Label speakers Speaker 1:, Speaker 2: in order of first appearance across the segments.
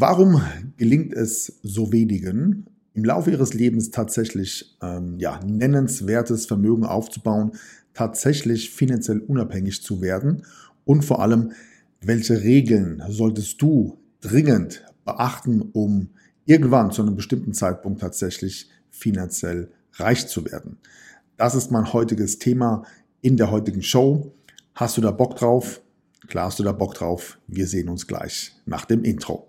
Speaker 1: Warum gelingt es so wenigen, im Laufe ihres Lebens tatsächlich ähm, ja, nennenswertes Vermögen aufzubauen, tatsächlich finanziell unabhängig zu werden und vor allem, welche Regeln solltest du dringend beachten, um irgendwann zu einem bestimmten Zeitpunkt tatsächlich finanziell reich zu werden. Das ist mein heutiges Thema in der heutigen Show. Hast du da Bock drauf? Klar hast du da Bock drauf. Wir sehen uns gleich nach dem Intro.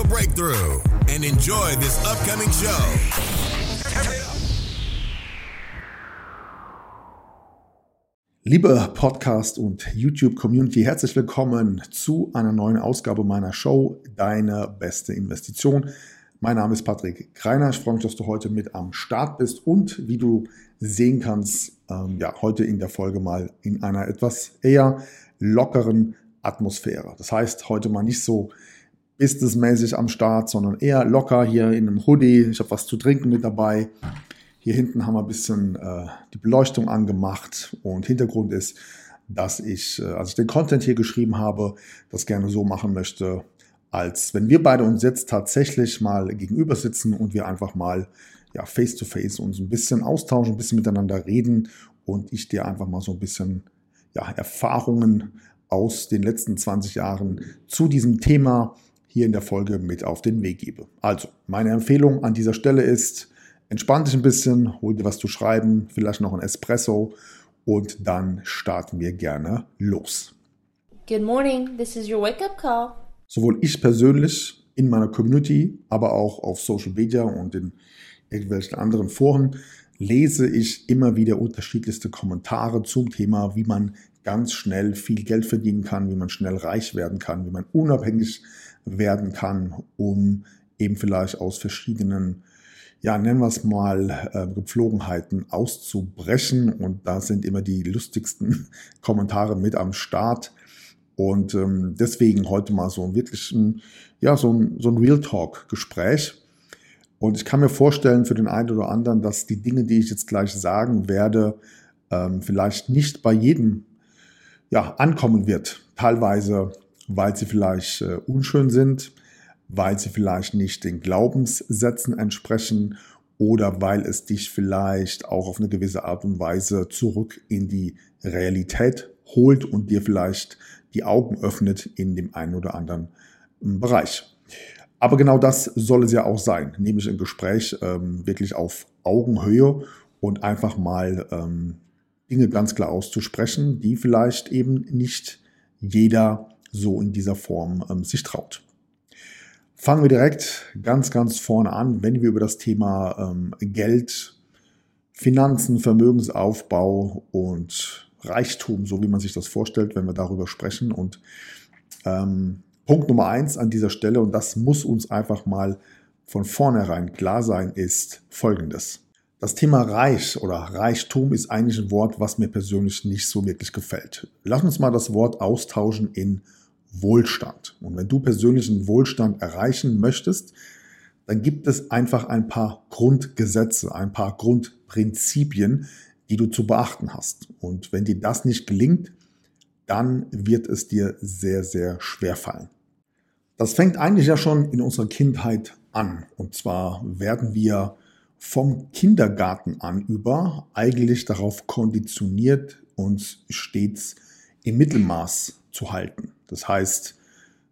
Speaker 2: financial breakthrough and enjoy this upcoming show.
Speaker 1: Liebe Podcast und YouTube-Community, herzlich willkommen zu einer neuen Ausgabe meiner Show Deine beste Investition. Mein Name ist Patrick Greiner. Ich freue mich, dass du heute mit am Start bist und wie du sehen kannst, ähm, ja, heute in der Folge mal in einer etwas eher lockeren Atmosphäre. Das heißt, heute mal nicht so businessmäßig am Start, sondern eher locker hier in einem Hoodie. Ich habe was zu trinken mit dabei. Hier hinten haben wir ein bisschen äh, die Beleuchtung angemacht und Hintergrund ist, dass ich, äh, als ich den Content hier geschrieben habe, das gerne so machen möchte, als wenn wir beide uns jetzt tatsächlich mal gegenüber sitzen und wir einfach mal ja, face to face uns ein bisschen austauschen, ein bisschen miteinander reden und ich dir einfach mal so ein bisschen ja, Erfahrungen aus den letzten 20 Jahren zu diesem Thema hier in der Folge mit auf den Weg gebe. Also, meine Empfehlung an dieser Stelle ist, entspann dich ein bisschen, hol dir was zu schreiben, vielleicht noch ein Espresso und dann starten wir gerne los.
Speaker 3: Good morning, this is your wake-up call.
Speaker 1: Sowohl ich persönlich in meiner Community, aber auch auf Social Media und in irgendwelchen anderen Foren lese ich immer wieder unterschiedlichste Kommentare zum Thema, wie man ganz schnell viel Geld verdienen kann, wie man schnell reich werden kann, wie man unabhängig werden kann, um eben vielleicht aus verschiedenen, ja, nennen wir es mal, äh, Gepflogenheiten auszubrechen. Und da sind immer die lustigsten Kommentare mit am Start. Und ähm, deswegen heute mal so ein wirklich ein, ja, so ein, so ein Real Talk-Gespräch. Und ich kann mir vorstellen für den einen oder anderen, dass die Dinge, die ich jetzt gleich sagen werde, ähm, vielleicht nicht bei jedem ja, ankommen wird. Teilweise weil sie vielleicht äh, unschön sind, weil sie vielleicht nicht den Glaubenssätzen entsprechen oder weil es dich vielleicht auch auf eine gewisse Art und Weise zurück in die Realität holt und dir vielleicht die Augen öffnet in dem einen oder anderen ähm, Bereich. Aber genau das soll es ja auch sein, nämlich ein Gespräch ähm, wirklich auf Augenhöhe und einfach mal ähm, Dinge ganz klar auszusprechen, die vielleicht eben nicht jeder so in dieser Form ähm, sich traut. Fangen wir direkt ganz, ganz vorne an, wenn wir über das Thema ähm, Geld, Finanzen, Vermögensaufbau und Reichtum, so wie man sich das vorstellt, wenn wir darüber sprechen. Und ähm, Punkt Nummer eins an dieser Stelle, und das muss uns einfach mal von vornherein klar sein, ist folgendes. Das Thema Reich oder Reichtum ist eigentlich ein Wort, was mir persönlich nicht so wirklich gefällt. Lass uns mal das Wort austauschen in Wohlstand. Und wenn du persönlichen Wohlstand erreichen möchtest, dann gibt es einfach ein paar Grundgesetze, ein paar Grundprinzipien, die du zu beachten hast. Und wenn dir das nicht gelingt, dann wird es dir sehr, sehr schwer fallen. Das fängt eigentlich ja schon in unserer Kindheit an. Und zwar werden wir vom Kindergarten an über eigentlich darauf konditioniert, uns stets im Mittelmaß zu halten. Das heißt,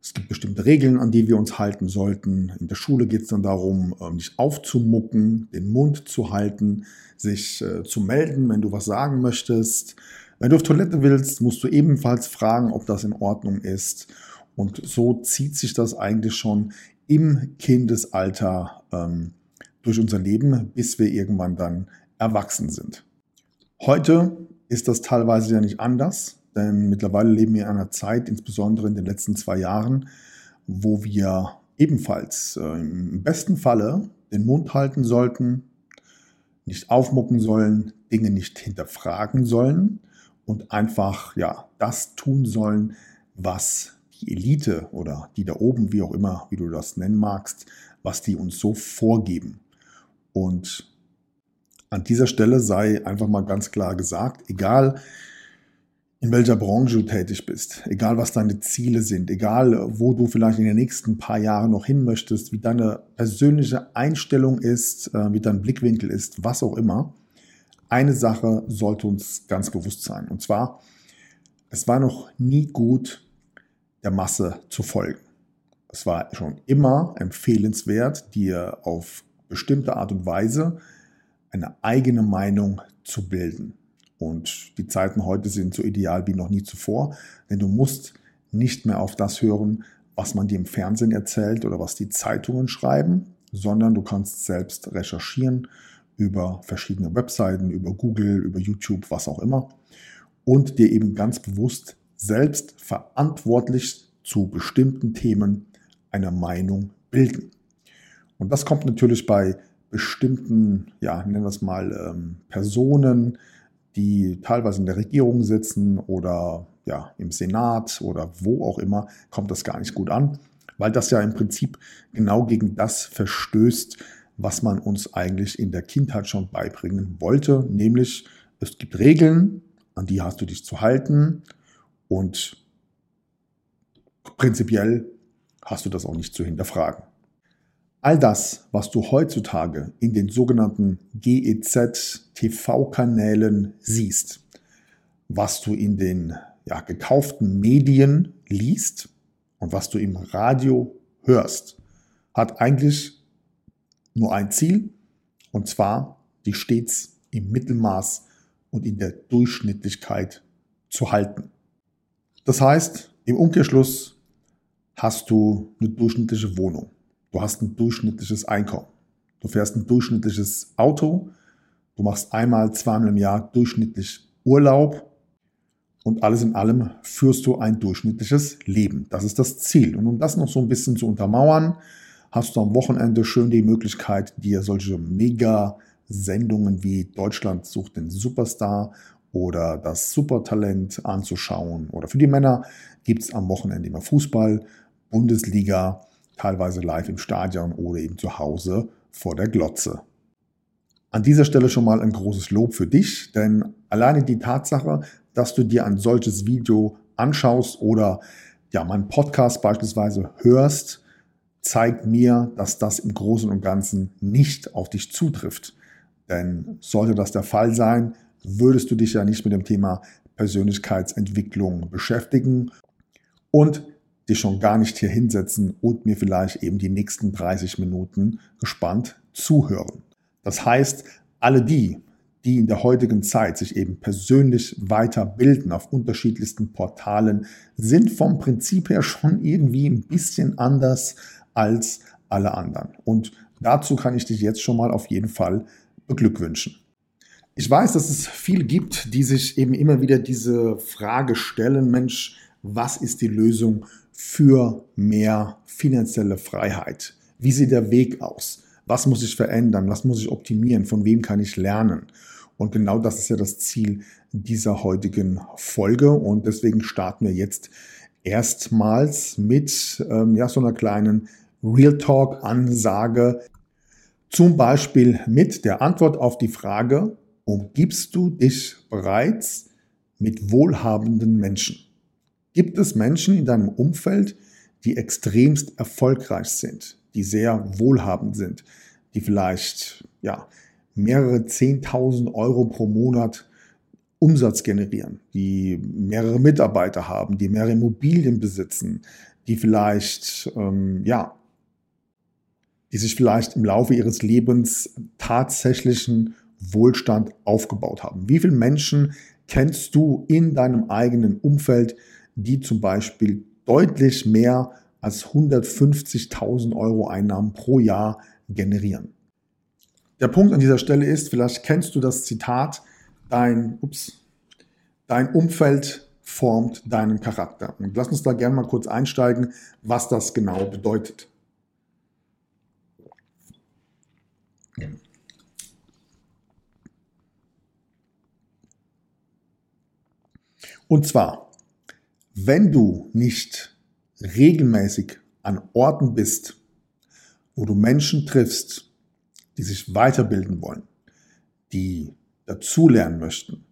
Speaker 1: es gibt bestimmte Regeln, an die wir uns halten sollten. In der Schule geht es dann darum, ähm, nicht aufzumucken, den Mund zu halten, sich äh, zu melden, wenn du was sagen möchtest. Wenn du auf Toilette willst, musst du ebenfalls fragen, ob das in Ordnung ist. Und so zieht sich das eigentlich schon im Kindesalter ähm, durch unser Leben, bis wir irgendwann dann erwachsen sind. Heute ist das teilweise ja nicht anders. Denn mittlerweile leben wir in einer Zeit, insbesondere in den letzten zwei Jahren, wo wir ebenfalls äh, im besten Falle den Mund halten sollten, nicht aufmucken sollen, Dinge nicht hinterfragen sollen und einfach ja das tun sollen, was die Elite oder die da oben, wie auch immer, wie du das nennen magst, was die uns so vorgeben. Und an dieser Stelle sei einfach mal ganz klar gesagt, egal in welcher Branche du tätig bist, egal was deine Ziele sind, egal wo du vielleicht in den nächsten paar Jahren noch hin möchtest, wie deine persönliche Einstellung ist, äh, wie dein Blickwinkel ist, was auch immer, eine Sache sollte uns ganz bewusst sein. Und zwar, es war noch nie gut, der Masse zu folgen. Es war schon immer empfehlenswert, dir auf bestimmte Art und Weise eine eigene Meinung zu bilden. Und die Zeiten heute sind so ideal wie noch nie zuvor, denn du musst nicht mehr auf das hören, was man dir im Fernsehen erzählt oder was die Zeitungen schreiben, sondern du kannst selbst recherchieren über verschiedene Webseiten, über Google, über YouTube, was auch immer und dir eben ganz bewusst selbst verantwortlich zu bestimmten Themen eine Meinung bilden. Und das kommt natürlich bei bestimmten, ja, nennen wir es mal, ähm, Personen, die teilweise in der Regierung sitzen oder ja, im Senat oder wo auch immer, kommt das gar nicht gut an, weil das ja im Prinzip genau gegen das verstößt, was man uns eigentlich in der Kindheit schon beibringen wollte, nämlich es gibt Regeln, an die hast du dich zu halten und prinzipiell hast du das auch nicht zu hinterfragen. All das, was du heutzutage in den sogenannten GEZ-TV-Kanälen siehst, was du in den ja, gekauften Medien liest und was du im Radio hörst, hat eigentlich nur ein Ziel, und zwar die stets im Mittelmaß und in der Durchschnittlichkeit zu halten. Das heißt, im Umkehrschluss hast du eine durchschnittliche Wohnung. Du hast ein durchschnittliches Einkommen. Du fährst ein durchschnittliches Auto. Du machst einmal, zweimal im Jahr durchschnittlich Urlaub. Und alles in allem führst du ein durchschnittliches Leben. Das ist das Ziel. Und um das noch so ein bisschen zu untermauern, hast du am Wochenende schön die Möglichkeit, dir solche Mega-Sendungen wie Deutschland sucht den Superstar oder das Supertalent anzuschauen. Oder für die Männer gibt es am Wochenende immer Fußball, Bundesliga teilweise live im Stadion oder eben zu Hause vor der Glotze. An dieser Stelle schon mal ein großes Lob für dich, denn alleine die Tatsache, dass du dir ein solches Video anschaust oder ja, meinen Podcast beispielsweise hörst, zeigt mir, dass das im Großen und Ganzen nicht auf dich zutrifft. Denn sollte das der Fall sein, würdest du dich ja nicht mit dem Thema Persönlichkeitsentwicklung beschäftigen und dich schon gar nicht hier hinsetzen und mir vielleicht eben die nächsten 30 Minuten gespannt zuhören. Das heißt, alle die, die in der heutigen Zeit sich eben persönlich weiterbilden auf unterschiedlichsten Portalen, sind vom Prinzip her schon irgendwie ein bisschen anders als alle anderen. Und dazu kann ich dich jetzt schon mal auf jeden Fall beglückwünschen. Ich weiß, dass es viele gibt, die sich eben immer wieder diese Frage stellen, Mensch, was ist die Lösung für mehr finanzielle Freiheit? Wie sieht der Weg aus? Was muss ich verändern? Was muss ich optimieren? Von wem kann ich lernen? Und genau das ist ja das Ziel dieser heutigen Folge. Und deswegen starten wir jetzt erstmals mit ähm, ja, so einer kleinen Real Talk-Ansage. Zum Beispiel mit der Antwort auf die Frage, umgibst du dich bereits mit wohlhabenden Menschen? Gibt es Menschen in deinem Umfeld, die extremst erfolgreich sind, die sehr wohlhabend sind, die vielleicht ja, mehrere 10.000 Euro pro Monat Umsatz generieren, die mehrere Mitarbeiter haben, die mehrere Immobilien besitzen, die vielleicht, ähm, ja, die sich vielleicht im Laufe ihres Lebens tatsächlichen Wohlstand aufgebaut haben. Wie viele Menschen kennst du in deinem eigenen Umfeld, die zum Beispiel deutlich mehr als 150.000 Euro Einnahmen pro Jahr generieren. Der Punkt an dieser Stelle ist, vielleicht kennst du das Zitat, dein, ups, dein Umfeld formt deinen Charakter. Und lass uns da gerne mal kurz einsteigen, was das genau bedeutet. Und zwar, wenn du nicht regelmäßig an Orten bist, wo du Menschen triffst, die sich weiterbilden wollen, die dazulernen möchten,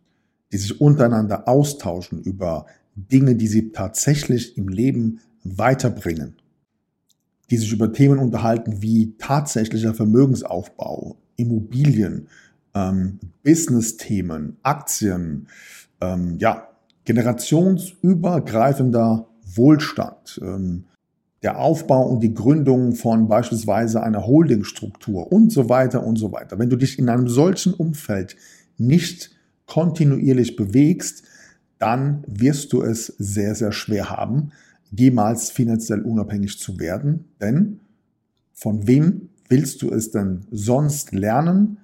Speaker 1: die sich untereinander austauschen über Dinge, die sie tatsächlich im Leben weiterbringen, die sich über Themen unterhalten wie tatsächlicher Vermögensaufbau, Immobilien, ähm, Business-Themen, Aktien, ähm, ja, generationsübergreifender Wohlstand, ähm, der Aufbau und die Gründung von beispielsweise einer Holdingstruktur und so weiter und so weiter. Wenn du dich in einem solchen Umfeld nicht kontinuierlich bewegst, dann wirst du es sehr, sehr schwer haben, jemals finanziell unabhängig zu werden. Denn von wem willst du es denn sonst lernen,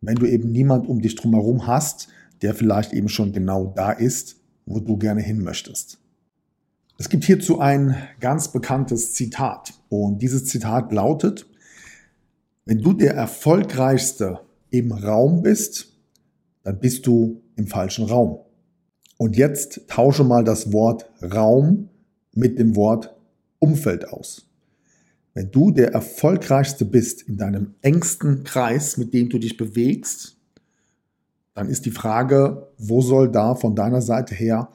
Speaker 1: wenn du eben niemand um dich drumherum hast, der vielleicht eben schon genau da ist, wo du gerne hin möchtest? Es gibt hierzu ein ganz bekanntes Zitat und dieses Zitat lautet, wenn du der Erfolgreichste im Raum bist, dann bist du im falschen Raum. Und jetzt tausche mal das Wort Raum mit dem Wort Umfeld aus. Wenn du der Erfolgreichste bist in deinem engsten Kreis, mit dem du dich bewegst, dann ist die Frage, wo soll da von deiner Seite her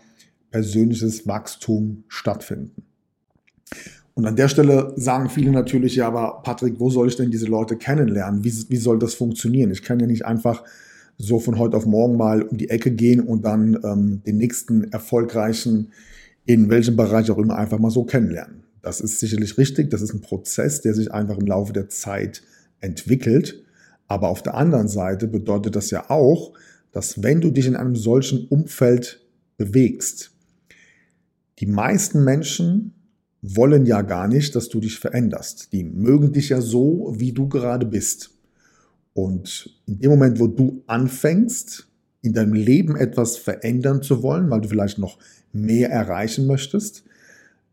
Speaker 1: persönliches Wachstum stattfinden. Und an der Stelle sagen viele natürlich, ja, aber Patrick, wo soll ich denn diese Leute kennenlernen? Wie, wie soll das funktionieren? Ich kann ja nicht einfach so von heute auf morgen mal um die Ecke gehen und dann ähm, den nächsten erfolgreichen, in welchem Bereich auch immer, einfach mal so kennenlernen. Das ist sicherlich richtig. Das ist ein Prozess, der sich einfach im Laufe der Zeit entwickelt. Aber auf der anderen Seite bedeutet das ja auch, dass wenn du dich in einem solchen Umfeld bewegst, die meisten Menschen wollen ja gar nicht, dass du dich veränderst. Die mögen dich ja so, wie du gerade bist. Und in dem Moment, wo du anfängst, in deinem Leben etwas verändern zu wollen, weil du vielleicht noch mehr erreichen möchtest,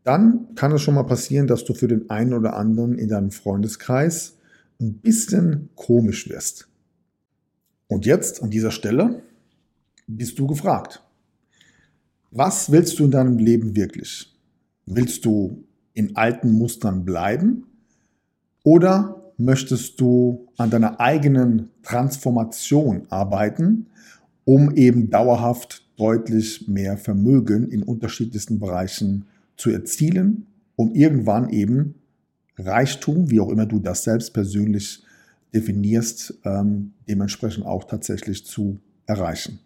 Speaker 1: dann kann es schon mal passieren, dass du für den einen oder anderen in deinem Freundeskreis ein bisschen komisch wirst. Und jetzt an dieser Stelle bist du gefragt. Was willst du in deinem Leben wirklich? Willst du in alten Mustern bleiben oder möchtest du an deiner eigenen Transformation arbeiten, um eben dauerhaft deutlich mehr Vermögen in unterschiedlichsten Bereichen zu erzielen, um irgendwann eben Reichtum, wie auch immer du das selbst persönlich definierst, ähm, dementsprechend auch tatsächlich zu erreichen.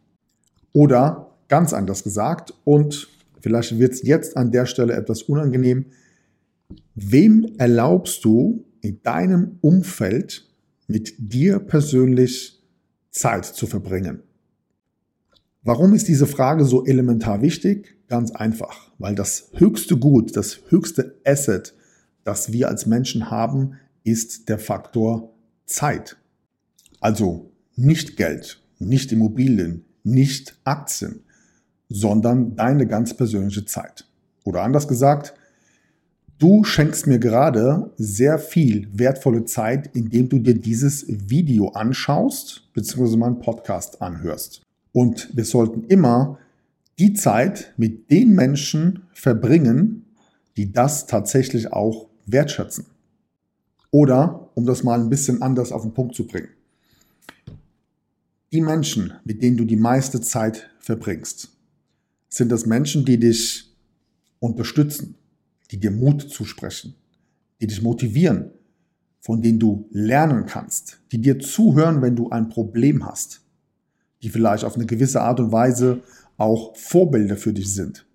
Speaker 1: Oder ganz anders gesagt und vielleicht wird es jetzt an der Stelle etwas unangenehm. Wem erlaubst du in deinem Umfeld mit dir persönlich Zeit zu verbringen? Warum ist diese Frage so elementar wichtig? Ganz einfach, weil das höchste Gut, das höchste Asset, das wir als Menschen haben, ist der Faktor Zeit. Also nicht Geld, nicht Immobilien, nicht Aktien, sondern deine ganz persönliche Zeit. Oder anders gesagt, du schenkst mir gerade sehr viel wertvolle Zeit, indem du dir dieses Video anschaust, beziehungsweise meinen Podcast anhörst. Und wir sollten immer die Zeit mit den Menschen verbringen, die das tatsächlich auch wertschätzen. Oder, um das mal ein bisschen anders auf den Punkt zu bringen, die Menschen, mit denen du die meiste Zeit verbringst, sind das Menschen, die dich unterstützen, die dir Mut zusprechen, die dich motivieren, von denen du lernen kannst, die dir zuhören, wenn du ein Problem hast, die vielleicht auf eine gewisse Art und Weise auch Vorbilder für dich sind.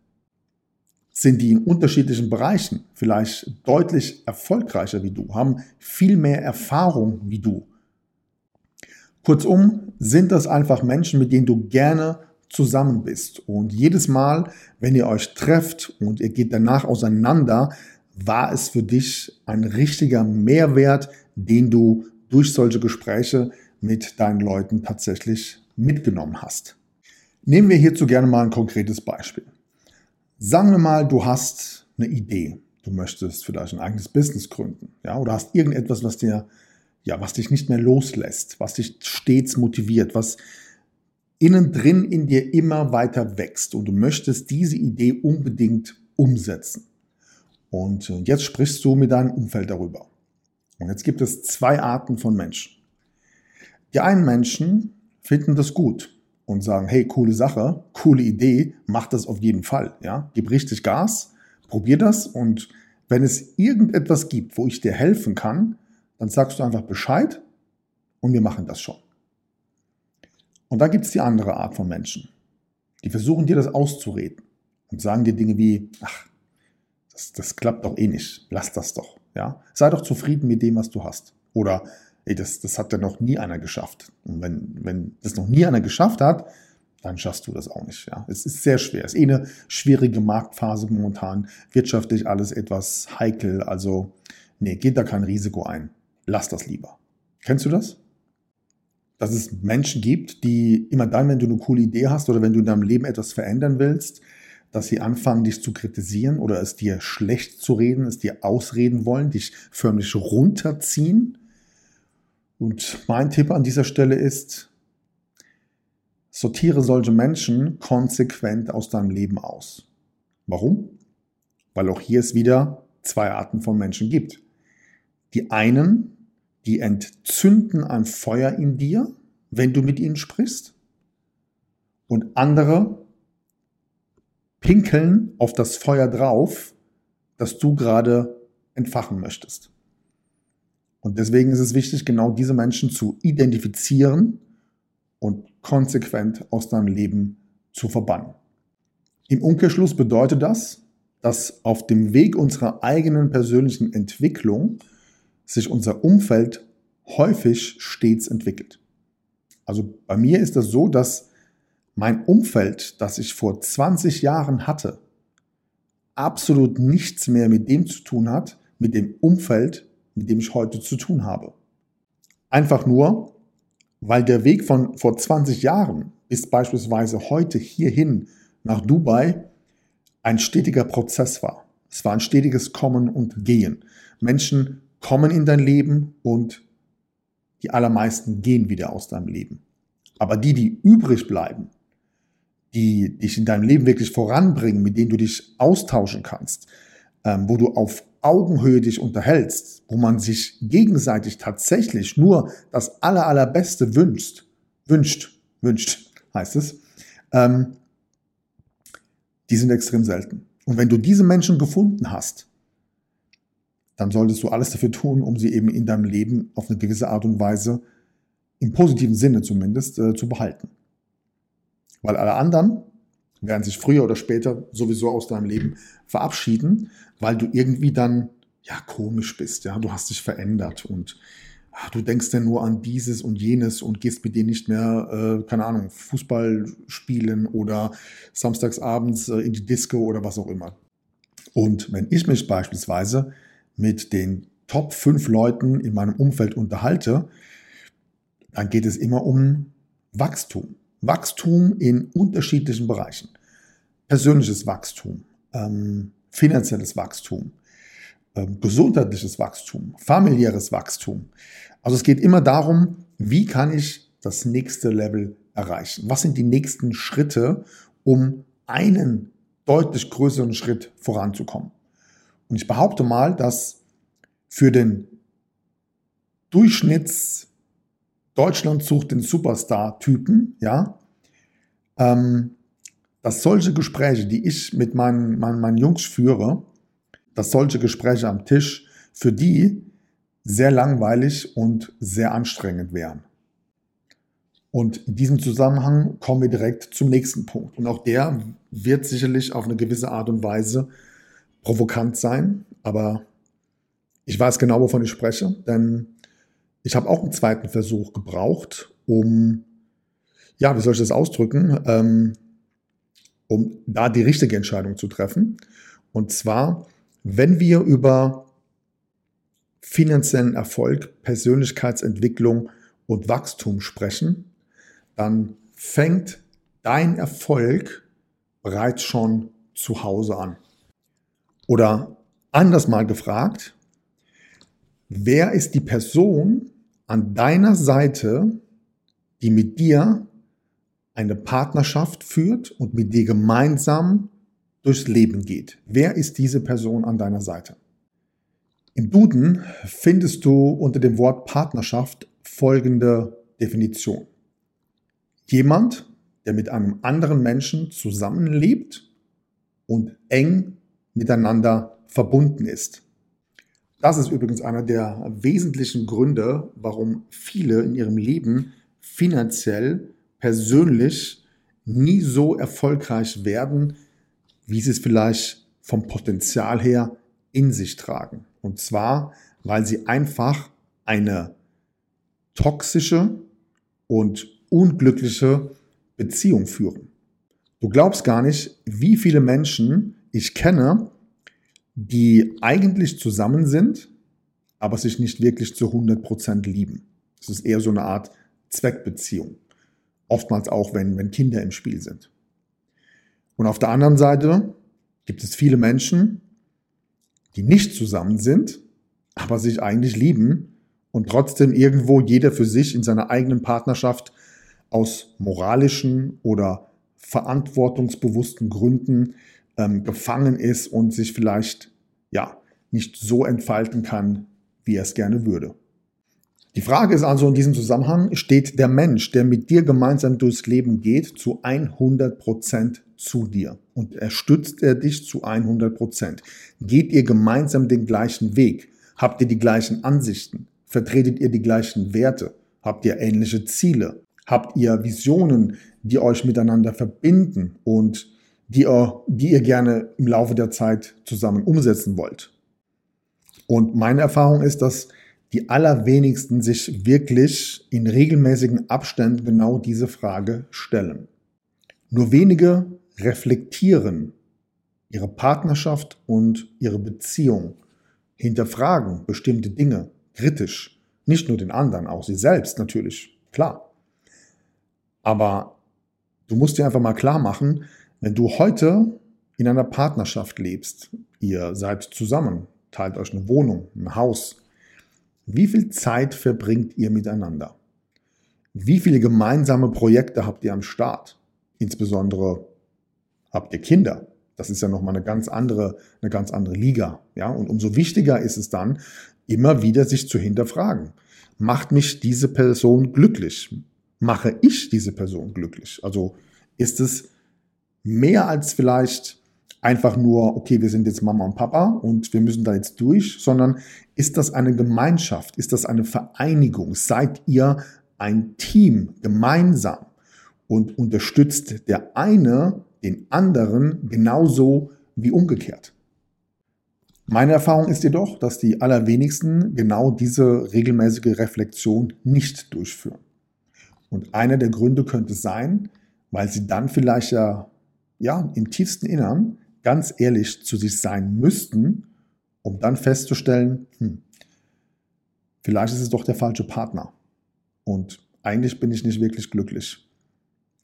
Speaker 1: Sind die in unterschiedlichen Bereichen vielleicht deutlich erfolgreicher wie du, haben viel mehr Erfahrung wie du. Kurzum, sind das einfach Menschen, mit denen du gerne zusammen bist. Und jedes Mal, wenn ihr euch trefft und ihr geht danach auseinander, war es für dich ein richtiger Mehrwert, den du durch solche Gespräche mit deinen Leuten tatsächlich mitgenommen hast. Nehmen wir hierzu gerne mal ein konkretes Beispiel. Sagen wir mal, du hast eine Idee. Du möchtest vielleicht ein eigenes Business gründen, ja, oder hast irgendetwas, was dir, ja, was dich nicht mehr loslässt, was dich stets motiviert, was innen drin in dir immer weiter wächst und du möchtest diese Idee unbedingt umsetzen. Und äh, jetzt sprichst du mit deinem Umfeld darüber. Und jetzt gibt es zwei Arten von Menschen. Die einen Menschen finden das gut und sagen, hey, coole Sache, coole Idee, mach das auf jeden Fall. Ja? Gib richtig Gas, probier das und wenn es irgendetwas gibt, wo ich dir helfen kann, dann sagst du einfach Bescheid und wir machen das schon. Und da gibt es die andere Art von Menschen. Die versuchen dir das auszureden und sagen dir Dinge wie, ach, das, das klappt doch eh nicht, lass das doch. Ja? Sei doch zufrieden mit dem, was du hast. Oder ey, das, das hat ja noch nie einer geschafft. Und wenn, wenn das noch nie einer geschafft hat, dann schaffst du das auch nicht. Ja. Es ist sehr schwer. Es ist eh eine schwierige Marktphase momentan. Wirtschaftlich alles etwas heikel. Also, nee, geht da kein Risiko ein. Lass das lieber. Kennst du das? Dass es Menschen gibt, die immer dann, wenn du eine coole Idee hast oder wenn du in deinem Leben etwas verändern willst, dass sie anfangen, dich zu kritisieren oder es dir schlecht zu reden, es dir ausreden wollen, dich förmlich runterziehen und mein Tipp an dieser Stelle ist, sortiere solche Menschen konsequent aus deinem Leben aus. Warum? Weil auch hier es wieder zwei Arten von Menschen gibt. Die einen, die entzünden ein Feuer in dir, wenn du mit ihnen sprichst. Und andere pinkeln auf das Feuer drauf, das du gerade entfachen möchtest. Und deswegen ist es wichtig, genau diese Menschen zu identifizieren und konsequent aus deinem Leben zu verbannen. Im Umkehrschluss bedeutet das, dass auf dem Weg unserer eigenen persönlichen Entwicklung sich unser Umfeld häufig stets entwickelt. Also bei mir ist das so, dass mein Umfeld, das ich vor 20 Jahren hatte, absolut nichts mehr mit dem zu tun hat, mit dem Umfeld, mit dem ich heute zu tun habe. Einfach nur, weil der Weg von vor 20 Jahren bis beispielsweise heute hierhin nach Dubai ein stetiger Prozess war. Es war ein stetiges Kommen und Gehen. Menschen kommen in dein Leben und die allermeisten gehen wieder aus deinem Leben. Aber die, die übrig bleiben, die dich in deinem Leben wirklich voranbringen, mit denen du dich austauschen kannst, ähm, wo du auf Augenhöhe dich unterhältst, wo man sich gegenseitig tatsächlich nur das aller, allerbeste wünscht, wünscht, wünscht, heißt es, ähm, die sind extrem selten. Und wenn du diese Menschen gefunden hast, dann solltest du alles dafür tun, um sie eben in deinem Leben auf eine gewisse Art und Weise, im positiven Sinne zumindest, äh, zu behalten. Weil alle anderen, werden sich früher oder später sowieso aus deinem Leben verabschieden, weil du irgendwie dann ja komisch bist, ja, du hast dich verändert und ach, du denkst dann nur an dieses und jenes und gehst mit denen nicht mehr, äh, keine Ahnung, Fußball spielen oder samstagsabends äh, in die Disco oder was auch immer. Und wenn ich mich beispielsweise mit den Top 5 Leuten in meinem Umfeld unterhalte, dann geht es immer um Wachstum. Wachstum in unterschiedlichen Bereichen. Persönliches Wachstum, ähm, finanzielles Wachstum, ähm, gesundheitliches Wachstum, familiäres Wachstum. Also es geht immer darum, wie kann ich das nächste Level erreichen? Was sind die nächsten Schritte, um einen deutlich größeren Schritt voranzukommen? Und ich behaupte mal, dass für den Durchschnitts Deutschland sucht den Superstar-Typen, ja, ähm, dass solche Gespräche, die ich mit meinen, meinen, meinen Jungs führe, dass solche Gespräche am Tisch für die sehr langweilig und sehr anstrengend wären. Und in diesem Zusammenhang kommen wir direkt zum nächsten Punkt. Und auch der wird sicherlich auf eine gewisse Art und Weise provokant sein, aber ich weiß genau, wovon ich spreche, denn ich habe auch einen zweiten Versuch gebraucht, um, ja, wie soll ich das ausdrücken, ähm, um da die richtige Entscheidung zu treffen. Und zwar, wenn wir über finanziellen Erfolg, Persönlichkeitsentwicklung und Wachstum sprechen, dann fängt dein Erfolg bereits schon zu Hause an? Oder anders mal gefragt, wer ist die Person an deiner Seite, die mit dir eine Partnerschaft führt und mit dir gemeinsam durchs Leben geht? Wer ist diese Person an deiner Seite? Im Duden findest du unter dem Wort Partnerschaft folgende Definition. Jemand, der mit einem anderen Menschen zusammenlebt und eng miteinander verbunden ist. Das ist übrigens einer der wesentlichen Gründe, warum viele in ihrem Leben finanziell, persönlich nie so erfolgreich werden, wie sie es vielleicht vom Potenzial her in sich tragen. Und zwar, weil sie einfach eine toxische und unglückliche Beziehung führen. Du glaubst gar nicht, wie viele Menschen ich kenne, die eigentlich zusammen sind, aber sich nicht wirklich zu 100% lieben. Es ist eher so eine Art Zweckbeziehung. Oftmals auch, wenn, wenn Kinder im Spiel sind. Und auf der anderen Seite gibt es viele Menschen, die nicht zusammen sind, aber sich eigentlich lieben und trotzdem irgendwo jeder für sich in seiner eigenen Partnerschaft aus moralischen oder verantwortungsbewussten Gründen ähm, gefangen ist und sich vielleicht ja nicht so entfalten kann, wie er es gerne würde. Die Frage ist also in diesem Zusammenhang, steht der Mensch, der mit dir gemeinsam durchs Leben geht, zu 100 Prozent zu dir und er stützt er dich zu 100 Prozent. Geht ihr gemeinsam den gleichen Weg? Habt ihr die gleichen Ansichten? Vertretet ihr die gleichen Werte? Habt ihr ähnliche Ziele? Habt ihr Visionen, die euch miteinander verbinden und die ihr, die ihr gerne im Laufe der Zeit zusammen umsetzen wollt? Und meine Erfahrung ist, dass die allerwenigsten sich wirklich in regelmäßigen Abständen genau diese Frage stellen. Nur wenige reflektieren ihre Partnerschaft und ihre Beziehung, hinterfragen bestimmte Dinge kritisch, nicht nur den anderen, auch sie selbst natürlich, klar. Aber du musst dir einfach mal klar machen, wenn du heute in einer Partnerschaft lebst, ihr seid zusammen, teilt euch eine Wohnung, ein Haus, wie viel Zeit verbringt ihr miteinander? Wie viele gemeinsame Projekte habt ihr am Start? Insbesondere habt ihr Kinder. Das ist ja nochmal eine ganz andere, eine ganz andere Liga. Ja, und umso wichtiger ist es dann, immer wieder sich zu hinterfragen. Macht mich diese Person glücklich? Mache ich diese Person glücklich? Also ist es mehr als vielleicht einfach nur, okay, wir sind jetzt Mama und Papa und wir müssen da jetzt durch, sondern ist das eine Gemeinschaft? Ist das eine Vereinigung? Seid ihr ein Team gemeinsam und unterstützt der eine den anderen genauso wie umgekehrt. Meine Erfahrung ist jedoch, dass die allerwenigsten genau diese regelmäßige Reflexion nicht durchführen. Und einer der Gründe könnte sein, weil sie dann vielleicht ja, ja im tiefsten Innern ganz ehrlich zu sich sein müssten, um dann festzustellen, hm, vielleicht ist es doch der falsche Partner. Und eigentlich bin ich nicht wirklich glücklich.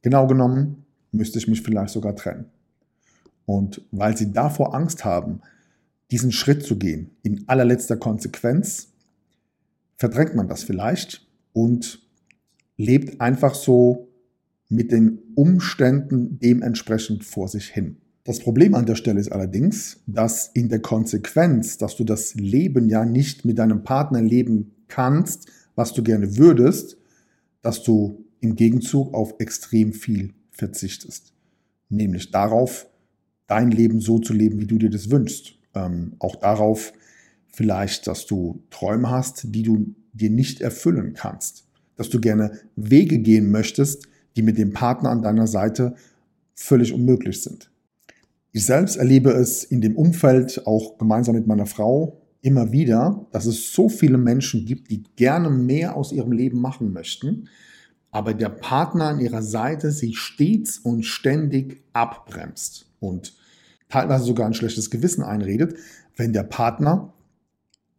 Speaker 1: Genau genommen müsste ich mich vielleicht sogar trennen. Und weil sie davor Angst haben, diesen Schritt zu gehen, in allerletzter Konsequenz, verdrängt man das vielleicht und lebt einfach so mit den Umständen dementsprechend vor sich hin. Das Problem an der Stelle ist allerdings, dass in der Konsequenz, dass du das Leben ja nicht mit deinem Partner leben kannst, was du gerne würdest, dass du im Gegenzug auf extrem viel verzichtest. Nämlich darauf, dein Leben so zu leben, wie du dir das wünschst. Ähm, auch darauf vielleicht, dass du Träume hast, die du dir nicht erfüllen kannst. Dass du gerne Wege gehen möchtest, die mit dem Partner an deiner Seite völlig unmöglich sind. Ich selbst erlebe es in dem Umfeld, auch gemeinsam mit meiner Frau, immer wieder, dass es so viele Menschen gibt, die gerne mehr aus ihrem Leben machen möchten, aber der Partner an ihrer Seite sie stets und ständig abbremst und teilweise sogar ein schlechtes Gewissen einredet, wenn der Partner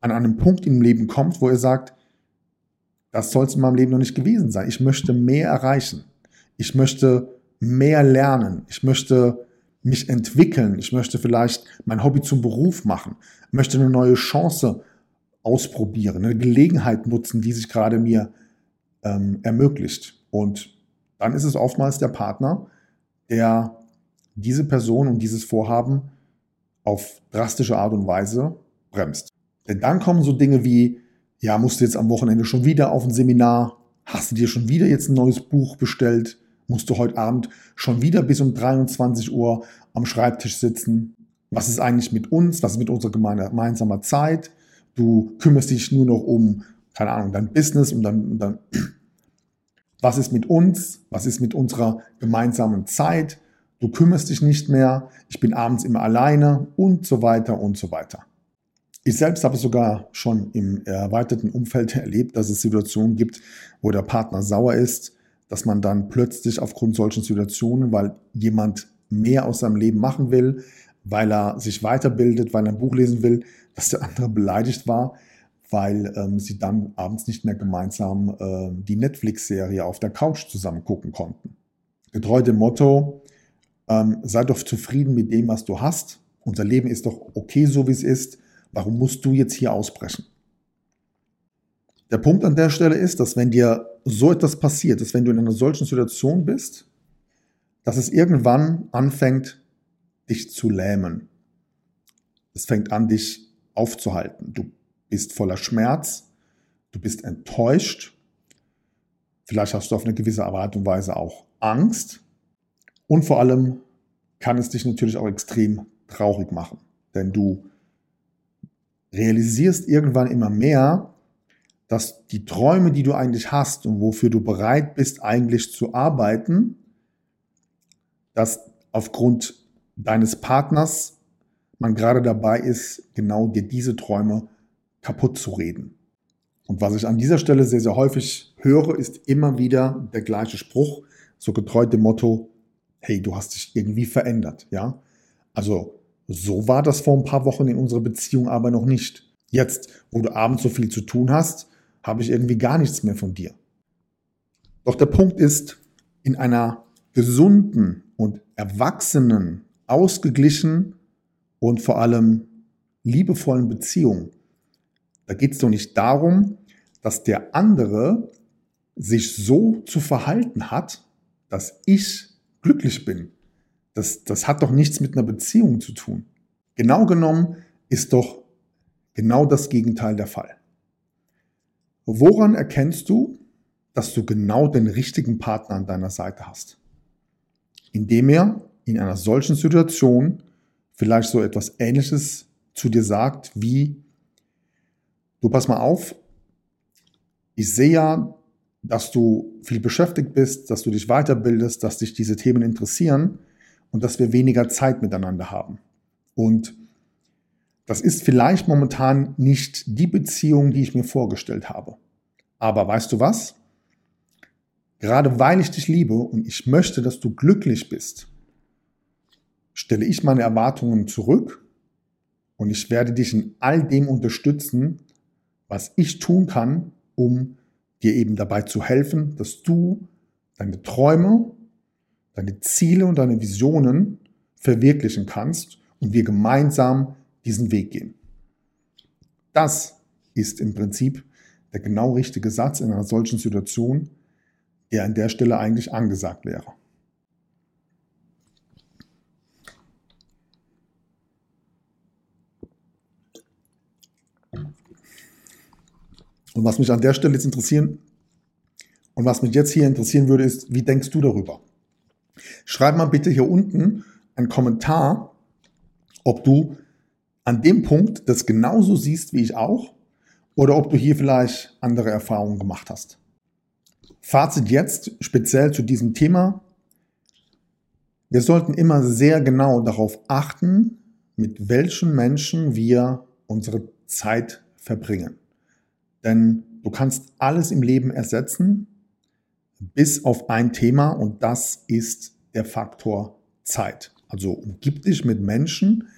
Speaker 1: an einem Punkt im Leben kommt, wo er sagt, das soll es in meinem Leben noch nicht gewesen sein. Ich möchte mehr erreichen. Ich möchte mehr lernen. Ich möchte mich entwickeln, ich möchte vielleicht mein Hobby zum Beruf machen, möchte eine neue Chance ausprobieren, eine Gelegenheit nutzen, die sich gerade mir ähm, ermöglicht. Und dann ist es oftmals der Partner, der diese Person und dieses Vorhaben auf drastische Art und Weise bremst. Denn dann kommen so Dinge wie, ja, musst du jetzt am Wochenende schon wieder auf ein Seminar, hast du dir schon wieder jetzt ein neues Buch bestellt, musst du heute Abend schon wieder bis um 23 Uhr am Schreibtisch sitzen. Was ist eigentlich mit uns? Was ist mit unserer gemeinsamer Zeit? Du kümmerst dich nur noch um, keine Ahnung, dein Business und dann, und dann was ist mit uns? Was ist mit unserer gemeinsamen Zeit? Du kümmerst dich nicht mehr. Ich bin abends immer alleine und so weiter und so weiter. Ich selbst habe sogar schon im erweiterten Umfeld erlebt, dass es Situationen gibt, wo der Partner sauer ist, dass man dann plötzlich aufgrund solchen Situationen, weil jemand mehr aus seinem Leben machen will, weil er sich weiterbildet, weil er ein Buch lesen will, dass der andere beleidigt war, weil ähm, sie dann abends nicht mehr gemeinsam äh, die Netflix-Serie auf der Couch zusammen gucken konnten. Getreu dem Motto, ähm, sei doch zufrieden mit dem, was du hast. Unser Leben ist doch okay, so wie es ist. Warum musst du jetzt hier ausbrechen? Der Punkt an der Stelle ist, dass wenn dir so etwas passiert, dass wenn du in einer solchen Situation bist, dass es irgendwann anfängt, dich zu lähmen. Es fängt an, dich aufzuhalten. Du bist voller Schmerz, du bist enttäuscht, vielleicht hast du auf eine gewisse Art und Weise auch Angst und vor allem kann es dich natürlich auch extrem traurig machen, denn du realisierst irgendwann immer mehr, dass die Träume, die du eigentlich hast und wofür du bereit bist, eigentlich zu arbeiten, dass aufgrund deines Partners man gerade dabei ist, genau dir diese Träume kaputt zu reden. Und was ich an dieser Stelle sehr, sehr häufig höre, ist immer wieder der gleiche Spruch, so getreu dem Motto, hey, du hast dich irgendwie verändert, ja? Also, so war das vor ein paar Wochen in unserer Beziehung aber noch nicht. Jetzt, wo du abends so viel zu tun hast, habe ich irgendwie gar nichts mehr von dir. Doch der Punkt ist, in einer gesunden und erwachsenen, ausgeglichen und vor allem liebevollen Beziehung da geht es doch nicht darum, dass der andere sich so zu verhalten hat, dass ich glücklich bin. Das, das hat doch nichts mit einer Beziehung zu tun. Genau genommen ist doch genau das Gegenteil der Fall. Woran erkennst du, dass du genau den richtigen Partner an deiner Seite hast? Indem er in einer solchen Situation vielleicht so etwas Ähnliches zu dir sagt wie, du pass mal auf, ich sehe ja, dass du viel beschäftigt bist, dass du dich weiterbildest, dass dich diese Themen interessieren und dass wir weniger Zeit miteinander haben. Und das ist vielleicht momentan nicht die Beziehung, die ich mir vorgestellt habe. Aber weißt du was? Gerade weil ich dich liebe und ich möchte, dass du glücklich bist, stelle ich meine Erwartungen zurück und ich werde dich in all dem unterstützen, was ich tun kann, um dir eben dabei zu helfen, dass du deine Träume, deine Ziele und deine Visionen verwirklichen kannst und wir gemeinsam diesen Weg gehen. Das ist im Prinzip der genau richtige Satz in einer solchen Situation, der an der Stelle eigentlich angesagt wäre. Und was mich an der Stelle jetzt interessieren und was mich jetzt hier interessieren würde, ist, wie denkst du darüber? Schreib mal bitte hier unten einen Kommentar, ob du an dem Punkt das genauso siehst wie ich auch oder ob du hier vielleicht andere Erfahrungen gemacht hast. Fazit jetzt speziell zu diesem Thema. Wir sollten immer sehr genau darauf achten, mit welchen Menschen wir unsere Zeit verbringen. Denn du kannst alles im Leben ersetzen, bis auf ein Thema und das ist der Faktor Zeit. Also umgib dich mit Menschen,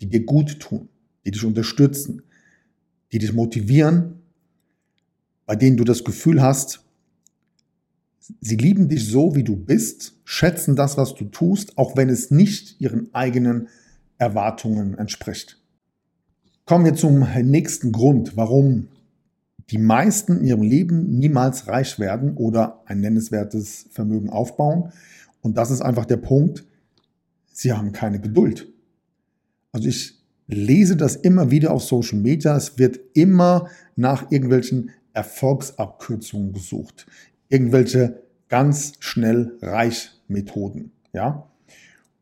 Speaker 1: die dir gut tun, die dich unterstützen, die dich motivieren, bei denen du das Gefühl hast, Sie lieben dich so, wie du bist, schätzen das, was du tust, auch wenn es nicht ihren eigenen Erwartungen entspricht. Kommen wir zum nächsten Grund, warum die meisten in ihrem Leben niemals reich werden oder ein nennenswertes Vermögen aufbauen. Und das ist einfach der Punkt, sie haben keine Geduld. Also ich lese das immer wieder auf Social Media. Es wird immer nach irgendwelchen Erfolgsabkürzungen gesucht. Irgendwelche ganz schnell reich Methoden. Ja?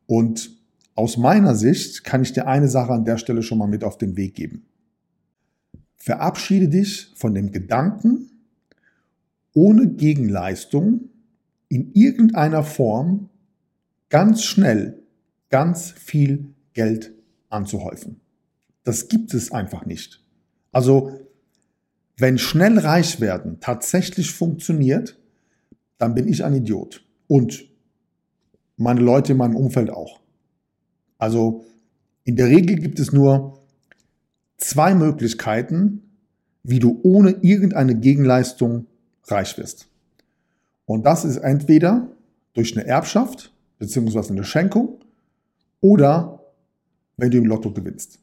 Speaker 1: Und aus meiner Sicht kann ich dir eine Sache an der Stelle schon mal mit auf den Weg geben. Verabschiede dich von dem Gedanken, ohne Gegenleistung in irgendeiner Form ganz schnell ganz viel Geld anzuhäufen. Das gibt es einfach nicht. Also, wenn schnell reich werden tatsächlich funktioniert, dann bin ich ein Idiot. Und meine Leute in meinem Umfeld auch. Also, in der Regel gibt es nur zwei Möglichkeiten, wie du ohne irgendeine Gegenleistung reich wirst. Und das ist entweder durch eine Erbschaft beziehungsweise eine Schenkung oder wenn du im Lotto gewinnst.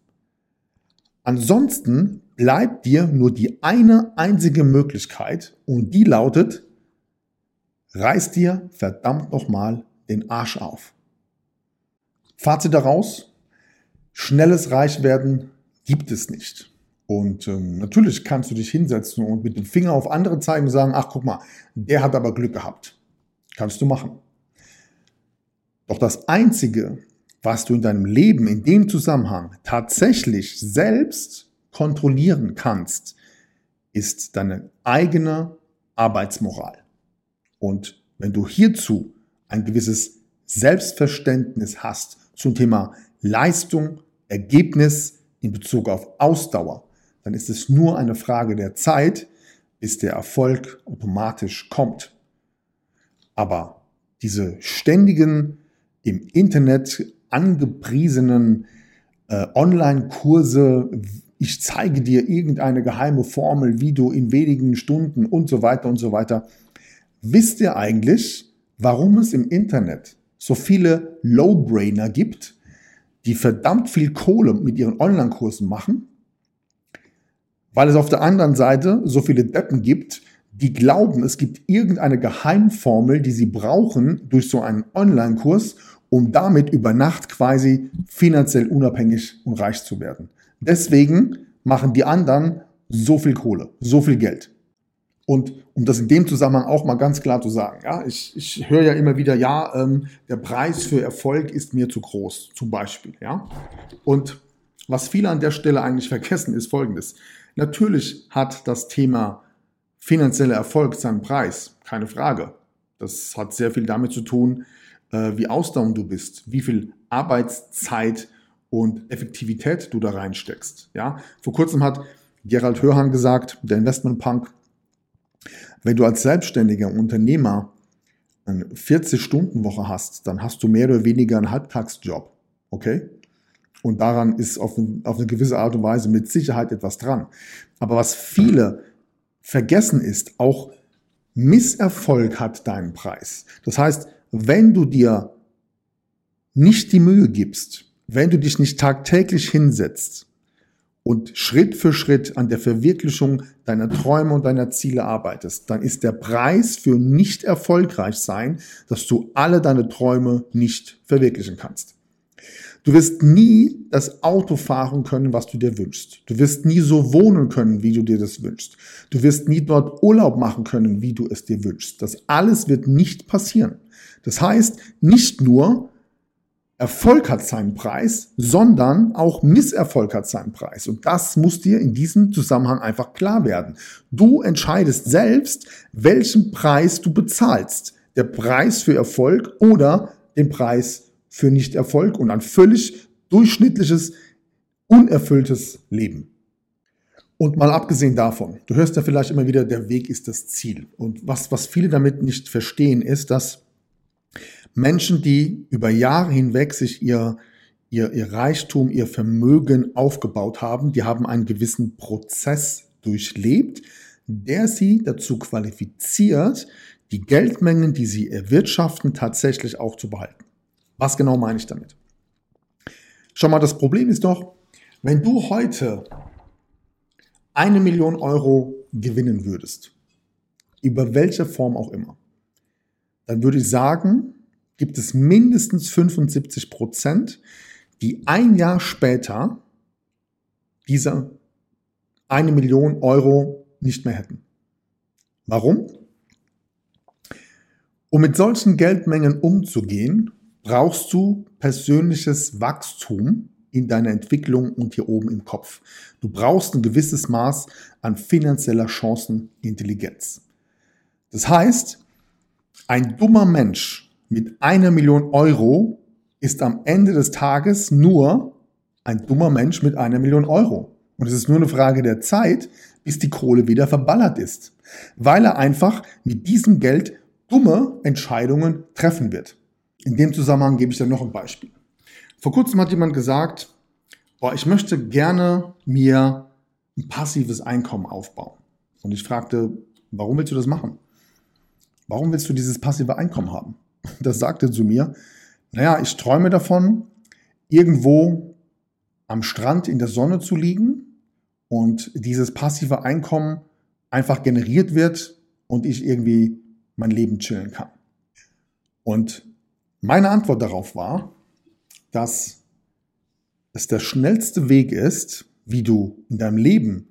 Speaker 1: Ansonsten bleibt dir nur die eine einzige Möglichkeit und die lautet, reiß dir verdammt nochmal den Arsch auf. Fazit daraus, schnelles Reichwerden gibt es nicht. Und ähm, natürlich kannst du dich hinsetzen und mit dem Finger auf andere zeigen und sagen, ach guck mal, der hat aber Glück gehabt. Kannst du machen. Doch das Einzige, was du in deinem Leben in dem Zusammenhang tatsächlich selbst kontrollieren kannst, ist deine eigene Arbeitsmoral. Und wenn du hierzu ein gewisses Selbstverständnis hast zum Thema Leistung, Ergebnis in Bezug auf Ausdauer, dann ist es nur eine Frage der Zeit, bis der Erfolg automatisch kommt. Aber diese ständigen im Internet angepriesenen äh, Online-Kurse, ich zeige dir irgendeine geheime Formel, wie du in wenigen Stunden und so weiter und so weiter. Wisst ihr eigentlich, warum es im Internet so viele Low-Brainer gibt, die verdammt viel Kohle mit ihren Online-Kursen machen? Weil es auf der anderen Seite so viele Deppen gibt, die glauben, es gibt irgendeine Geheimformel, die sie brauchen durch so einen Online-Kurs, um damit über Nacht quasi finanziell unabhängig und reich zu werden. Deswegen machen die anderen so viel Kohle, so viel Geld. Und um das in dem Zusammenhang auch mal ganz klar zu sagen, ja, ich, ich höre ja immer wieder, ja, ähm, der Preis für Erfolg ist mir zu groß, zum Beispiel, ja. Und was viele an der Stelle eigentlich vergessen, ist Folgendes. Natürlich hat das Thema finanzieller Erfolg seinen Preis, keine Frage. Das hat sehr viel damit zu tun, wie ausdauernd du bist, wie viel Arbeitszeit und Effektivität du da reinsteckst. Ja? Vor kurzem hat Gerald Hörhan gesagt, der Investmentpunk, wenn du als selbstständiger Unternehmer eine 40-Stunden-Woche hast, dann hast du mehr oder weniger einen Halbtagsjob. Okay? Und daran ist auf auf eine gewisse Art und Weise mit Sicherheit etwas dran. Aber was viele vergessen ist, auch Misserfolg hat deinen Preis. Das heißt, wenn du dir nicht die Mühe gibst, wenn du dich nicht tagtäglich hinsetzt und Schritt für Schritt an der Verwirklichung deiner Träume und deiner Ziele arbeitest, dann ist der Preis für nicht erfolgreich sein, dass du alle deine Träume nicht verwirklichen kannst. Du wirst nie das Auto fahren können, was du dir wünschst. Du wirst nie so wohnen können, wie du dir das wünschst. Du wirst nie dort Urlaub machen können, wie du es dir wünschst. Das alles wird nicht passieren. Das heißt, nicht nur Erfolg hat seinen Preis, sondern auch Misserfolg hat seinen Preis. Und das muss dir in diesem Zusammenhang einfach klar werden. Du entscheidest selbst, welchen Preis du bezahlst. Der Preis für Erfolg oder den Preis für Nichterfolg und ein völlig durchschnittliches, unerfülltes Leben. Und mal abgesehen davon, du hörst ja vielleicht immer wieder, der Weg ist das Ziel. Und was, was viele damit nicht verstehen, ist, dass Menschen, die über Jahre hinweg sich ihr, ihr, ihr Reichtum, ihr Vermögen aufgebaut haben, die haben einen gewissen Prozess durchlebt, der sie dazu qualifiziert, die Geldmengen, die sie erwirtschaften, tatsächlich auch zu behalten. Was genau meine ich damit? Schau mal, das Problem ist doch, wenn du heute eine Million Euro gewinnen würdest, über welche Form auch immer, dann würde ich sagen, gibt es mindestens 75 Prozent, die ein Jahr später diese eine Million Euro nicht mehr hätten. Warum? Um mit solchen Geldmengen umzugehen, brauchst du persönliches Wachstum in deiner Entwicklung und hier oben im Kopf. Du brauchst ein gewisses Maß an finanzieller Chancenintelligenz. Das heißt, ein dummer Mensch mit einer Million Euro ist am Ende des Tages nur ein dummer Mensch mit einer Million Euro. Und es ist nur eine Frage der Zeit, bis die Kohle wieder verballert ist. Weil er einfach mit diesem Geld dumme Entscheidungen treffen wird. In dem Zusammenhang gebe ich dann noch ein Beispiel. Vor kurzem hat jemand gesagt, boah, ich möchte gerne mir ein passives Einkommen aufbauen. Und ich fragte, warum willst du das machen? Warum willst du dieses passive Einkommen haben? Das sagte zu mir, naja, ich träume davon, irgendwo am Strand in der Sonne zu liegen und dieses passive Einkommen einfach generiert wird und ich irgendwie mein Leben chillen kann. Und meine Antwort darauf war, dass es der schnellste Weg ist, wie du in deinem Leben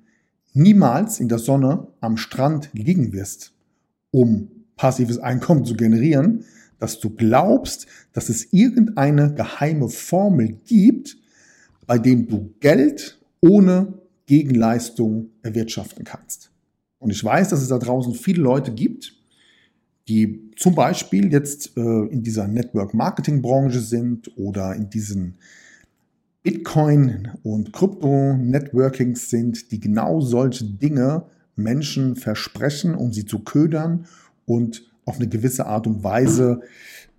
Speaker 1: niemals in der Sonne am Strand liegen wirst, um passives Einkommen zu generieren, dass du glaubst, dass es irgendeine geheime Formel gibt, bei dem du Geld ohne Gegenleistung erwirtschaften kannst. Und ich weiß, dass es da draußen viele Leute gibt, die zum Beispiel jetzt äh, in dieser Network-Marketing-Branche sind oder in diesen Bitcoin- und Krypto-Networkings sind, die genau solche Dinge Menschen versprechen, um sie zu ködern und auf eine gewisse Art und Weise,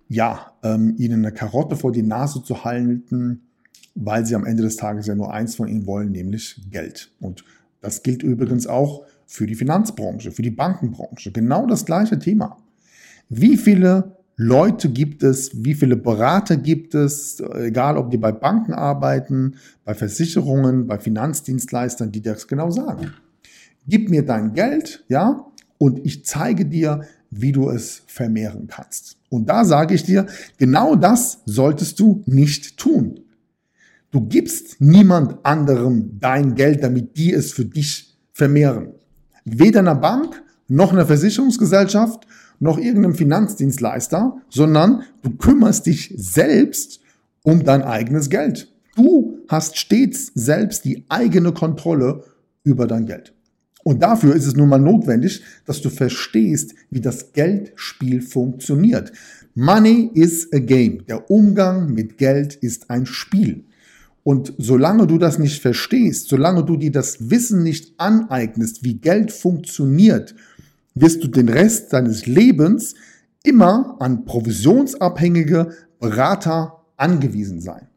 Speaker 1: ja, ähm, ihnen eine Karotte vor die Nase zu halten, weil sie am Ende des Tages ja nur eins von ihnen wollen, nämlich Geld. Und das gilt übrigens auch für die Finanzbranche, für die Bankenbranche. Genau das gleiche Thema. Wie viele Leute gibt es, wie viele Berater gibt es, egal ob die bei Banken arbeiten, bei Versicherungen, bei Finanzdienstleistern, die das genau sagen. Gib mir dein Geld, ja, und ich zeige dir, wie du es vermehren kannst. Und da sage ich dir, genau das solltest du nicht tun. Du gibst niemand anderem dein Geld, damit die es für dich vermehren. Weder einer Bank, noch einer Versicherungsgesellschaft, noch irgendeinem Finanzdienstleister, sondern du kümmerst dich selbst um dein eigenes Geld. Du hast stets selbst die eigene Kontrolle über dein Geld. Und dafür ist es nun mal notwendig, dass du verstehst, wie das Geldspiel funktioniert. Money is a game. Der Umgang mit Geld ist ein Spiel. Und solange du das nicht verstehst, solange du dir das Wissen nicht aneignest, wie Geld funktioniert wirst du den Rest deines Lebens immer an provisionsabhängige Berater angewiesen sein.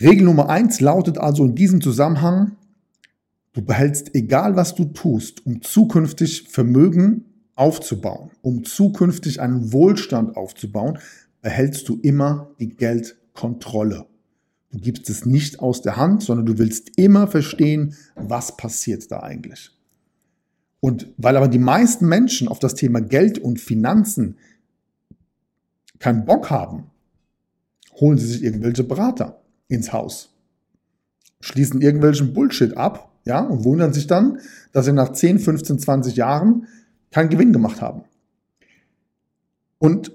Speaker 1: Regel Nummer eins lautet also in diesem Zusammenhang, du behältst egal was du tust, um zukünftig Vermögen aufzubauen, um zukünftig einen Wohlstand aufzubauen, behältst du immer die Geldkontrolle. Du gibst es nicht aus der Hand, sondern du willst immer verstehen, was passiert da eigentlich. Und weil aber die meisten Menschen auf das Thema Geld und Finanzen keinen Bock haben, holen sie sich irgendwelche Berater ins Haus, schließen irgendwelchen Bullshit ab, ja, und wundern sich dann, dass sie nach 10, 15, 20 Jahren keinen Gewinn gemacht haben. Und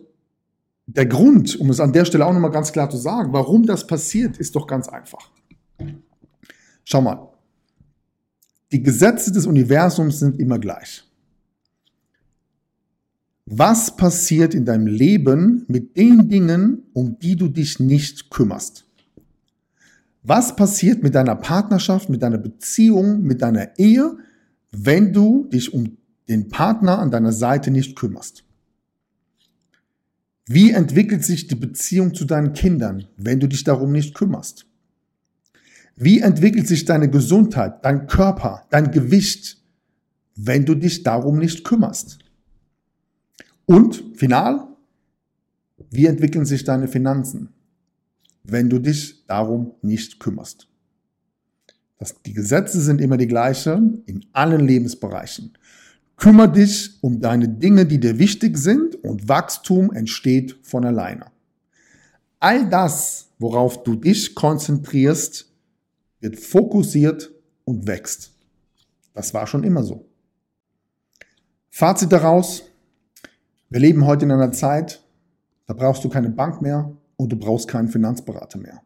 Speaker 1: der Grund, um es an der Stelle auch nochmal ganz klar zu sagen, warum das passiert, ist doch ganz einfach. Schau mal, die Gesetze des Universums sind immer gleich. Was passiert in deinem Leben mit den Dingen, um die du dich nicht kümmerst? Was passiert mit deiner Partnerschaft, mit deiner Beziehung, mit deiner Ehe, wenn du dich um den Partner an deiner Seite nicht kümmerst? Wie entwickelt sich die Beziehung zu deinen Kindern, wenn du dich darum nicht kümmerst? Wie entwickelt sich deine Gesundheit, dein Körper, dein Gewicht, wenn du dich darum nicht kümmerst? Und final, wie entwickeln sich deine Finanzen, wenn du dich darum nicht kümmerst? Das, die Gesetze sind immer die gleichen in allen Lebensbereichen. Kümmer dich um deine Dinge, die dir wichtig sind und Wachstum entsteht von alleine. All das, worauf du dich konzentrierst, wird fokussiert und wächst. Das war schon immer so. Fazit daraus, wir leben heute in einer Zeit, da brauchst du keine Bank mehr und du brauchst keinen Finanzberater mehr.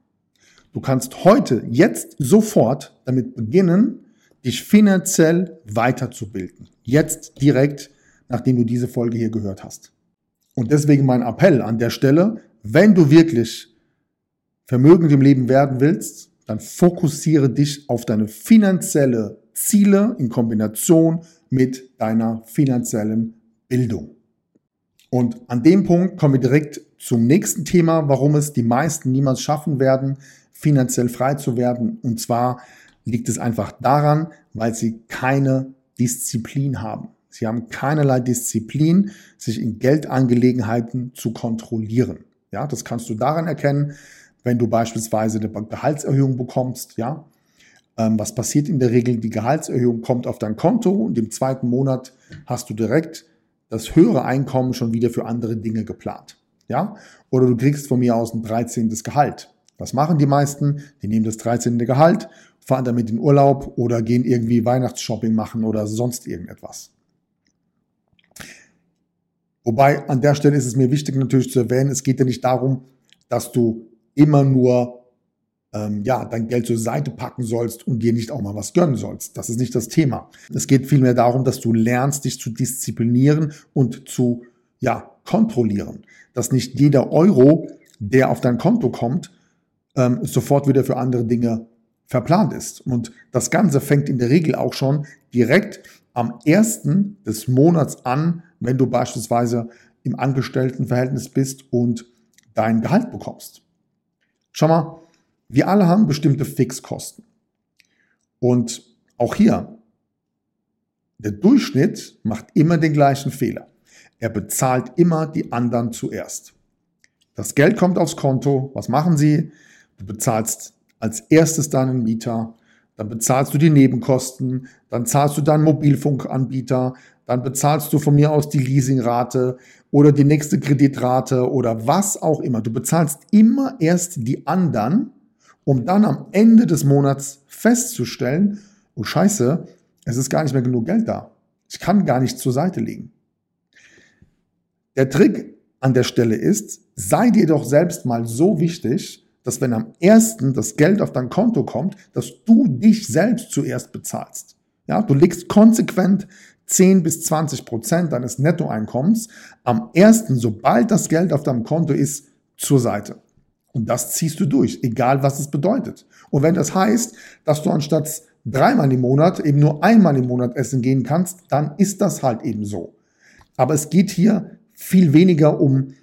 Speaker 1: Du kannst heute, jetzt, sofort damit beginnen, dich finanziell weiterzubilden. Jetzt direkt, nachdem du diese Folge hier gehört hast. Und deswegen mein Appell an der Stelle, wenn du wirklich vermögend im Leben werden willst, dann fokussiere dich auf deine finanzielle Ziele in Kombination mit deiner finanziellen Bildung. Und an dem Punkt kommen wir direkt zum nächsten Thema, warum es die meisten niemals schaffen werden, finanziell frei zu werden. Und zwar liegt es einfach daran, weil sie keine Disziplin haben. Sie haben keinerlei Disziplin, sich in Geldangelegenheiten zu kontrollieren. Ja, das kannst du daran erkennen, wenn du beispielsweise eine Gehaltserhöhung bekommst. Ja, ähm, was passiert in der Regel? Die Gehaltserhöhung kommt auf dein Konto und im zweiten Monat hast du direkt das höhere Einkommen schon wieder für andere Dinge geplant. Ja, oder du kriegst von mir aus ein 13. Gehalt. Was machen die meisten? Die nehmen das 13. Gehalt, fahren damit in Urlaub oder gehen irgendwie Weihnachtsshopping machen oder sonst irgendetwas. Wobei an der Stelle ist es mir wichtig natürlich zu erwähnen, es geht ja nicht darum, dass du immer nur ähm, ja, dein Geld zur Seite packen sollst und dir nicht auch mal was gönnen sollst. Das ist nicht das Thema. Es geht vielmehr darum, dass du lernst, dich zu disziplinieren und zu ja, kontrollieren. Dass nicht jeder Euro, der auf dein Konto kommt, ähm, sofort wieder für andere Dinge verplant ist. Und das Ganze fängt in der Regel auch schon direkt am ersten des Monats an, wenn du beispielsweise im Angestelltenverhältnis bist und dein Gehalt bekommst. Schau mal, wir alle haben bestimmte Fixkosten. Und auch hier, der Durchschnitt macht immer den gleichen Fehler. Er bezahlt immer die anderen zuerst. Das Geld kommt aufs Konto. Was machen Sie? Du bezahlst als erstes deinen Mieter, dann bezahlst du die Nebenkosten, dann zahlst du deinen Mobilfunkanbieter, dann bezahlst du von mir aus die Leasingrate oder die nächste Kreditrate oder was auch immer. Du bezahlst immer erst die anderen, um dann am Ende des Monats festzustellen, oh scheiße, es ist gar nicht mehr genug Geld da. Ich kann gar nicht zur Seite legen. Der Trick an der Stelle ist, sei dir doch selbst mal so wichtig, dass wenn am ersten das Geld auf dein Konto kommt, dass du dich selbst zuerst bezahlst. Ja, du legst konsequent 10 bis 20 Prozent deines Nettoeinkommens am ersten, sobald das Geld auf deinem Konto ist, zur Seite. Und das ziehst du durch, egal was es bedeutet. Und wenn das heißt, dass du anstatt dreimal im Monat eben nur einmal im Monat essen gehen kannst, dann ist das halt eben so. Aber es geht hier viel weniger um,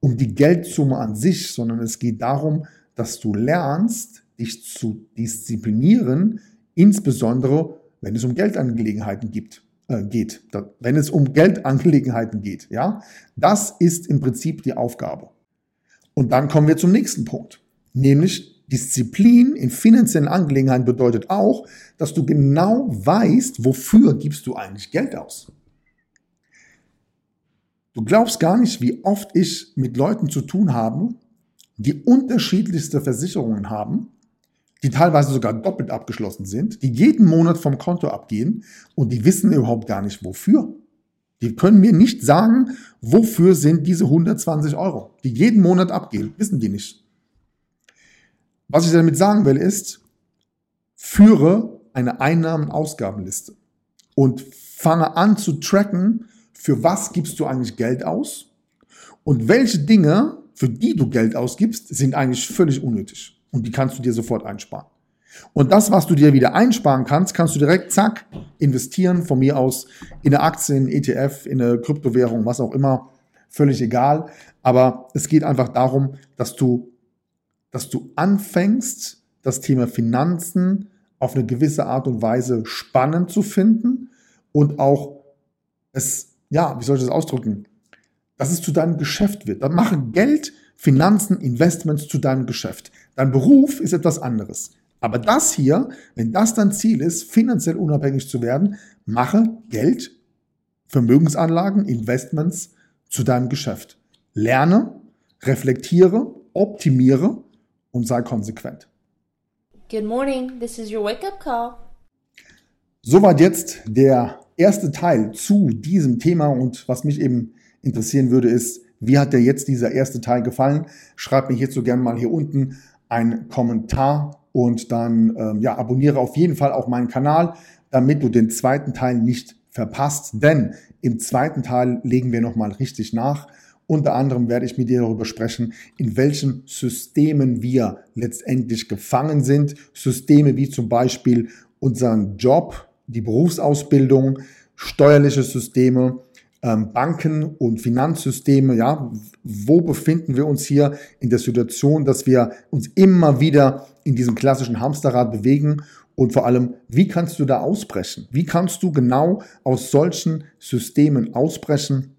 Speaker 1: um die Geldsumme an sich, sondern es geht darum, dass du lernst, dich zu disziplinieren, insbesondere wenn es um Geldangelegenheiten gibt, äh, geht. Da, wenn es um Geldangelegenheiten geht, ja, das ist im Prinzip die Aufgabe. Und dann kommen wir zum nächsten Punkt, nämlich Disziplin in finanziellen Angelegenheiten bedeutet auch, dass du genau weißt, wofür gibst du eigentlich Geld aus. Du glaubst gar nicht, wie oft ich mit Leuten zu tun habe, die unterschiedlichste Versicherungen haben, die teilweise sogar doppelt abgeschlossen sind, die jeden Monat vom Konto abgehen und die wissen überhaupt gar nicht wofür. Die können mir nicht sagen, wofür sind diese 120 Euro, die jeden Monat abgehen. Wissen die nicht. Was ich damit sagen will, ist, führe eine Einnahmen-Ausgabenliste und fange an zu tracken, für was gibst du eigentlich Geld aus und welche Dinge, für die du Geld ausgibst, sind eigentlich völlig unnötig und die kannst du dir sofort einsparen. Und das, was du dir wieder einsparen kannst, kannst du direkt, zack, investieren, von mir aus in eine Aktie, in ETF, in eine Kryptowährung, was auch immer, völlig egal. Aber es geht einfach darum, dass du, dass du anfängst, das Thema Finanzen auf eine gewisse Art und Weise spannend zu finden und auch es, ja, wie soll ich das ausdrücken, dass es zu deinem Geschäft wird. Dann mache Geld, Finanzen, Investments zu deinem Geschäft. Dein Beruf ist etwas anderes. Aber das hier, wenn das dein Ziel ist, finanziell unabhängig zu werden, mache Geld, Vermögensanlagen, Investments zu deinem Geschäft. Lerne, reflektiere, optimiere und sei konsequent.
Speaker 3: Good morning, this is your wake up call.
Speaker 1: Soweit jetzt der erste Teil zu diesem Thema und was mich eben interessieren würde, ist, wie hat dir jetzt dieser erste Teil gefallen? Schreib mir hierzu gerne mal hier unten einen Kommentar und dann ähm, ja, abonniere auf jeden Fall auch meinen Kanal, damit du den zweiten Teil nicht verpasst. Denn im zweiten Teil legen wir nochmal richtig nach. Unter anderem werde ich mit dir darüber sprechen, in welchen Systemen wir letztendlich gefangen sind. Systeme wie zum Beispiel unseren Job, die Berufsausbildung, steuerliche Systeme, Banken und Finanzsysteme, ja, wo befinden wir uns hier in der Situation, dass wir uns immer wieder in diesem klassischen Hamsterrad bewegen und vor allem, wie kannst du da ausbrechen? Wie kannst du genau aus solchen Systemen ausbrechen,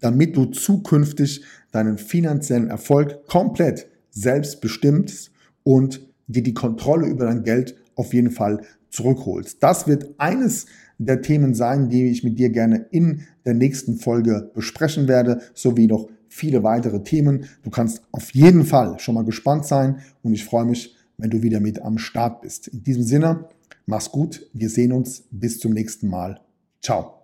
Speaker 1: damit du zukünftig deinen finanziellen Erfolg komplett selbst bestimmst und dir die Kontrolle über dein Geld auf jeden Fall zurückholst. Das wird eines der Themen sein, die ich mit dir gerne in der nächsten Folge besprechen werde, sowie noch viele weitere Themen. Du kannst auf jeden Fall schon mal gespannt sein und ich freue mich, wenn du wieder mit am Start bist. In diesem Sinne, mach's gut, wir sehen uns, bis zum nächsten Mal. Ciao.